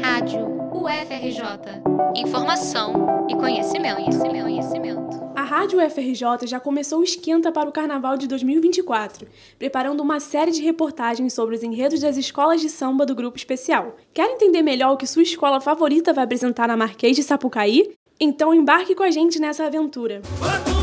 Rádio UFRJ. Informação e conhecimento, conhecimento, conhecimento. A Rádio UFRJ já começou o esquenta para o Carnaval de 2024, preparando uma série de reportagens sobre os enredos das escolas de samba do Grupo Especial. Quer entender melhor o que sua escola favorita vai apresentar na Marquês de Sapucaí? Então embarque com a gente nessa aventura. Esse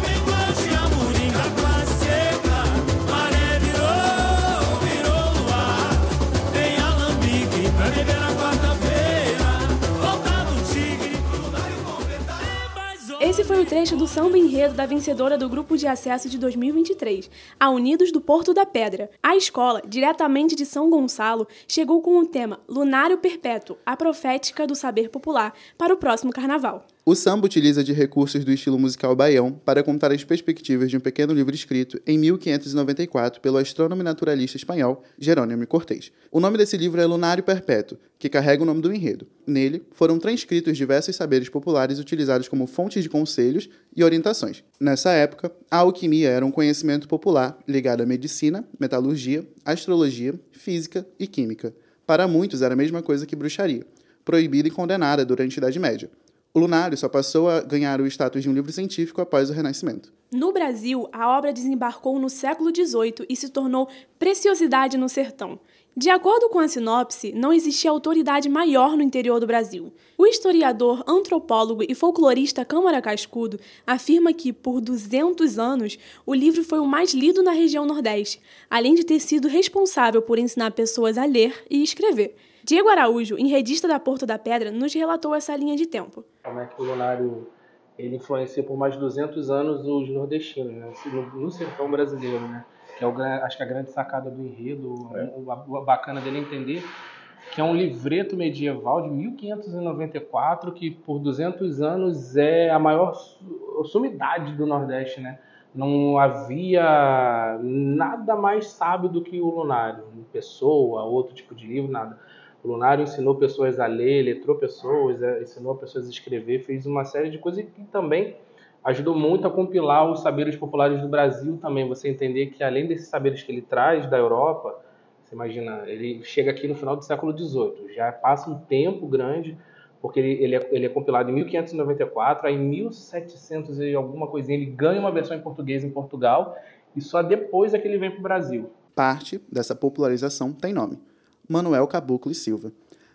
foi o trecho do samba enredo da vencedora do grupo de acesso de 2023, a Unidos do Porto da Pedra. A escola, diretamente de São Gonçalo, chegou com o tema Lunário Perpétuo, a profética do saber popular, para o próximo carnaval. O samba utiliza de recursos do estilo musical baião para contar as perspectivas de um pequeno livro escrito em 1594 pelo astrônomo e naturalista espanhol Jerônimo Cortés. O nome desse livro é Lunário Perpétuo, que carrega o nome do enredo. Nele, foram transcritos diversos saberes populares utilizados como fontes de conselhos e orientações. Nessa época, a alquimia era um conhecimento popular ligado à medicina, metalurgia, astrologia, física e química. Para muitos era a mesma coisa que bruxaria, proibida e condenada durante a Idade Média. O Lunário só passou a ganhar o status de um livro científico após o Renascimento. No Brasil, a obra desembarcou no século XVIII e se tornou preciosidade no sertão. De acordo com a sinopse, não existia autoridade maior no interior do Brasil. O historiador, antropólogo e folclorista Câmara Cascudo afirma que, por 200 anos, o livro foi o mais lido na região Nordeste, além de ter sido responsável por ensinar pessoas a ler e escrever. Diego Araújo, enredista da Porto da Pedra, nos relatou essa linha de tempo. Como é que o lunário ele influencia por mais de 200 anos os nordestinos, né? no, no sertão brasileiro, né? Que é o, acho que a grande sacada do enredo, é. o, o bacana dele é entender que é um livreto medieval de 1594 que por 200 anos é a maior sumidade do Nordeste, né? Não havia nada mais sábio do que o Lunário, pessoa, outro tipo de livro, nada. O Lunário ensinou pessoas a ler, letrou pessoas, é, ensinou pessoas a escrever, fez uma série de coisas que também ajudou muito a compilar os saberes populares do Brasil também. Você entender que além desses saberes que ele traz da Europa, você imagina, ele chega aqui no final do século XVIII, já passa um tempo grande, porque ele, ele, é, ele é compilado em 1594, aí em 1700 e alguma coisinha ele ganha uma versão em português em Portugal, e só depois é que ele vem para o Brasil. Parte dessa popularização tem nome Manuel Caboclo e Silva.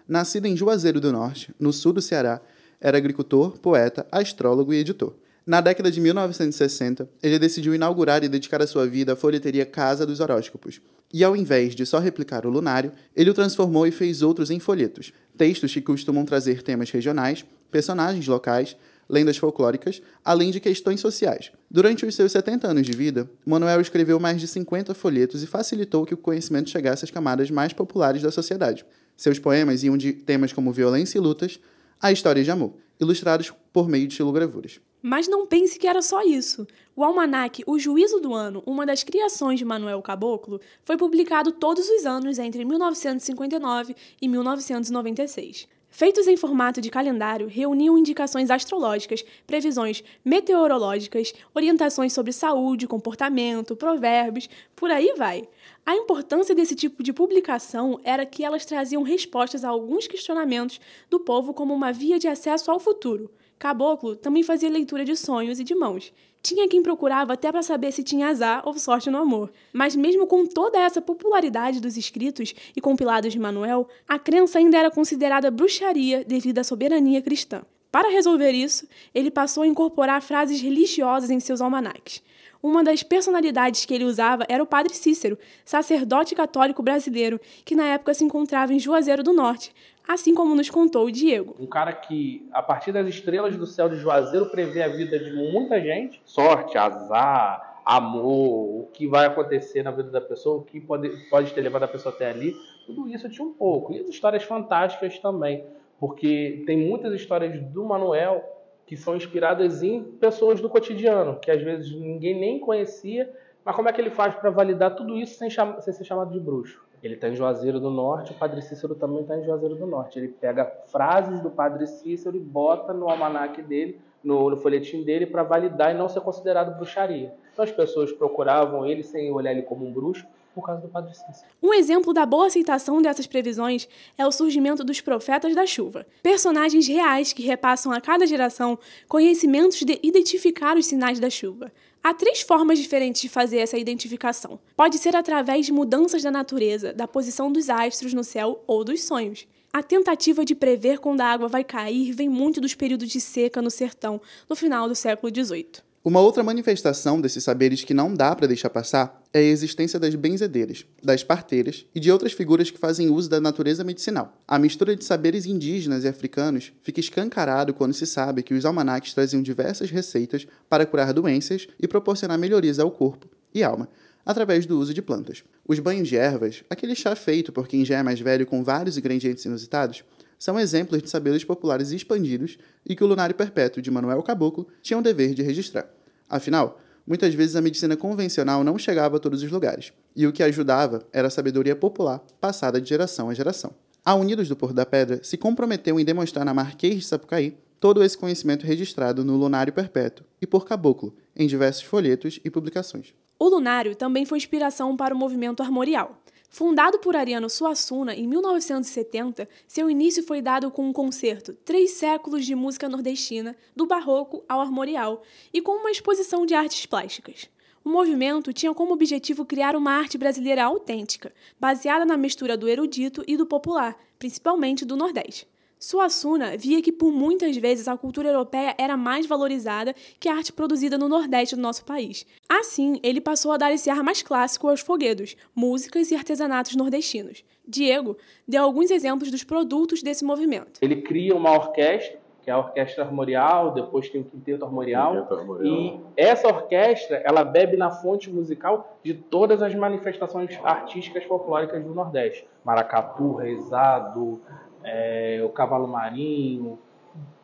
Nascido em Juazeiro do Norte, no sul do Ceará, era agricultor, poeta, astrólogo e editor. Na década de 1960, ele decidiu inaugurar e dedicar a sua vida à folheteria Casa dos Horóscopos. E ao invés de só replicar o lunário, ele o transformou e fez outros em folhetos, textos que costumam trazer temas regionais, personagens locais, lendas folclóricas, além de questões sociais. Durante os seus 70 anos de vida, Manuel escreveu mais de 50 folhetos e facilitou que o conhecimento chegasse às camadas mais populares da sociedade. Seus poemas iam de temas como violência e lutas a histórias de amor, ilustrados por meio de estilogravuras. Mas não pense que era só isso. O almanaque O Juízo do Ano, uma das criações de Manuel Caboclo, foi publicado todos os anos entre 1959 e 1996 feitos em formato de calendário, reuniam indicações astrológicas, previsões meteorológicas, orientações sobre saúde, comportamento, provérbios, por aí vai. A importância desse tipo de publicação era que elas traziam respostas a alguns questionamentos do povo como uma via de acesso ao futuro. Caboclo também fazia leitura de sonhos e de mãos. Tinha quem procurava até para saber se tinha azar ou sorte no amor. Mas mesmo com toda essa popularidade dos escritos e compilados de Manuel, a crença ainda era considerada bruxaria devido à soberania cristã. Para resolver isso, ele passou a incorporar frases religiosas em seus almanaques. Uma das personalidades que ele usava era o padre Cícero, sacerdote católico brasileiro, que na época se encontrava em Juazeiro do Norte, assim como nos contou o Diego. Um cara que, a partir das estrelas do céu de Juazeiro, prevê a vida de muita gente. Sorte, azar, amor, o que vai acontecer na vida da pessoa, o que pode, pode ter levado a pessoa até ali. Tudo isso tinha um pouco. E as histórias fantásticas também. Porque tem muitas histórias do Manuel que são inspiradas em pessoas do cotidiano, que às vezes ninguém nem conhecia, mas como é que ele faz para validar tudo isso sem, sem ser chamado de bruxo? Ele está em Juazeiro do Norte, o Padre Cícero também está em Juazeiro do Norte. Ele pega frases do Padre Cícero e bota no almanaque dele, no, no folhetim dele, para validar e não ser considerado bruxaria. Então as pessoas procuravam ele sem olhar ele como um bruxo, por causa do Padre Cícero. Um exemplo da boa aceitação dessas previsões é o surgimento dos profetas da chuva, personagens reais que repassam a cada geração conhecimentos de identificar os sinais da chuva. Há três formas diferentes de fazer essa identificação. Pode ser através de mudanças da natureza, da posição dos astros no céu ou dos sonhos. A tentativa de prever quando a água vai cair vem muito dos períodos de seca no sertão, no final do século XVIII. Uma outra manifestação desses saberes que não dá para deixar passar é a existência das benzedeiras, das parteiras e de outras figuras que fazem uso da natureza medicinal. A mistura de saberes indígenas e africanos fica escancarado quando se sabe que os almanaques traziam diversas receitas para curar doenças e proporcionar melhorias ao corpo e alma, através do uso de plantas. Os banhos de ervas, aquele chá feito por quem já é mais velho com vários ingredientes inusitados, são exemplos de saberes populares expandidos e que o Lunário Perpétuo de Manuel Caboclo tinha o dever de registrar. Afinal, muitas vezes a medicina convencional não chegava a todos os lugares, e o que ajudava era a sabedoria popular passada de geração a geração. A Unidos do Porto da Pedra se comprometeu em demonstrar na Marquês de Sapucaí todo esse conhecimento registrado no Lunário Perpétuo e por Caboclo, em diversos folhetos e publicações. O lunário também foi inspiração para o movimento armorial. Fundado por Ariano Suassuna em 1970, seu início foi dado com um concerto Três Séculos de Música Nordestina, do Barroco ao Armorial, e com uma exposição de artes plásticas. O movimento tinha como objetivo criar uma arte brasileira autêntica, baseada na mistura do erudito e do popular, principalmente do Nordeste. Suassuna via que por muitas vezes a cultura europeia era mais valorizada que a arte produzida no Nordeste do nosso país. Assim, ele passou a dar esse ar mais clássico aos foguedos, músicas e artesanatos nordestinos. Diego deu alguns exemplos dos produtos desse movimento. Ele cria uma orquestra, que é a Orquestra Armorial, depois tem o Quinteto Armorial, Quinteto Armorial. e essa orquestra, ela bebe na fonte musical de todas as manifestações artísticas folclóricas do Nordeste. Maracatu, rezado, é, o cavalo marinho,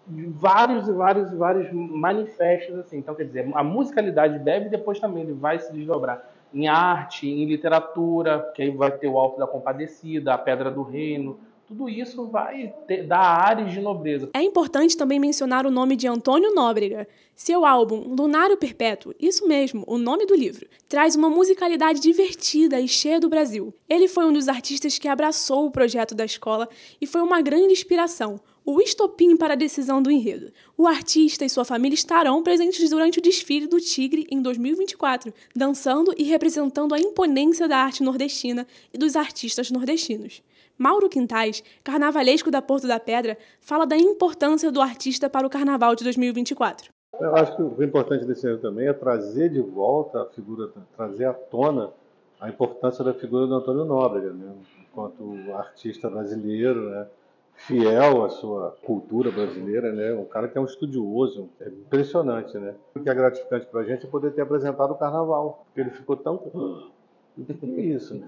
vários e vários e vários manifestos assim. Então, quer dizer, a musicalidade bebe e depois também ele vai se desdobrar em arte, em literatura, que aí vai ter o Alto da Compadecida, a Pedra do Reino. Tudo isso vai ter, dar ares de nobreza. É importante também mencionar o nome de Antônio Nóbrega. Seu álbum Lunário Perpétuo, isso mesmo, o nome do livro, traz uma musicalidade divertida e cheia do Brasil. Ele foi um dos artistas que abraçou o projeto da escola e foi uma grande inspiração, o estopim para a decisão do enredo. O artista e sua família estarão presentes durante o desfile do Tigre em 2024, dançando e representando a imponência da arte nordestina e dos artistas nordestinos. Mauro Quintais, carnavalesco da Porto da Pedra, fala da importância do artista para o carnaval de 2024. Eu acho que o importante desse ano também é trazer de volta a figura, trazer à tona a importância da figura do Antônio Nóbrega, né? enquanto artista brasileiro, né? fiel à sua cultura brasileira, né? Um cara que é um estudioso, é impressionante, né? O que é gratificante para a gente é poder ter apresentado o Carnaval, porque ele ficou tão isso?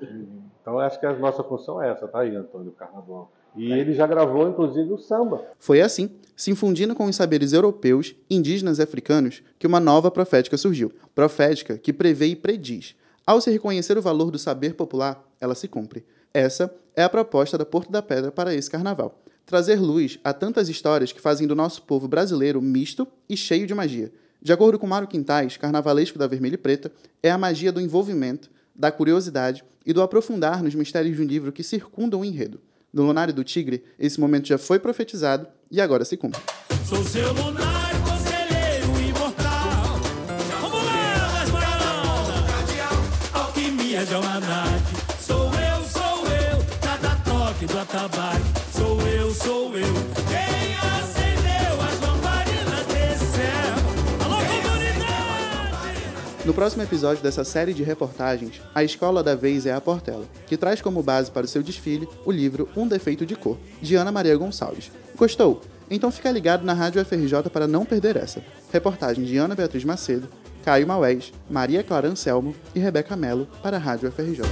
Então acho que a nossa função é essa, tá aí, Antônio Carnaval. E ele já gravou, inclusive, o samba. Foi assim, se infundindo com os saberes europeus, indígenas e africanos, que uma nova profética surgiu. Profética que prevê e prediz. Ao se reconhecer o valor do saber popular, ela se cumpre. Essa é a proposta da Porto da Pedra para esse carnaval. Trazer luz a tantas histórias que fazem do nosso povo brasileiro misto e cheio de magia. De acordo com Mário Quintais, carnavalesco da Vermelha e Preta, é a magia do envolvimento, da curiosidade e do aprofundar nos mistérios de um livro que circundam o enredo. No Lunário do Tigre, esse momento já foi profetizado e agora se cumpre. Sou seu lunário, conselheiro imortal. Vamos lá, Esmeralda! Alquimia de almanac. Sou eu, sou eu, cada toque do atabaque. No próximo episódio dessa série de reportagens, a escola da vez é a Portela, que traz como base para o seu desfile o livro Um Defeito de Cor, de Ana Maria Gonçalves. Gostou? Então fica ligado na Rádio FRJ para não perder essa. Reportagem de Ana Beatriz Macedo, Caio Maués, Maria Clara Anselmo e Rebeca Melo para a Rádio FRJ.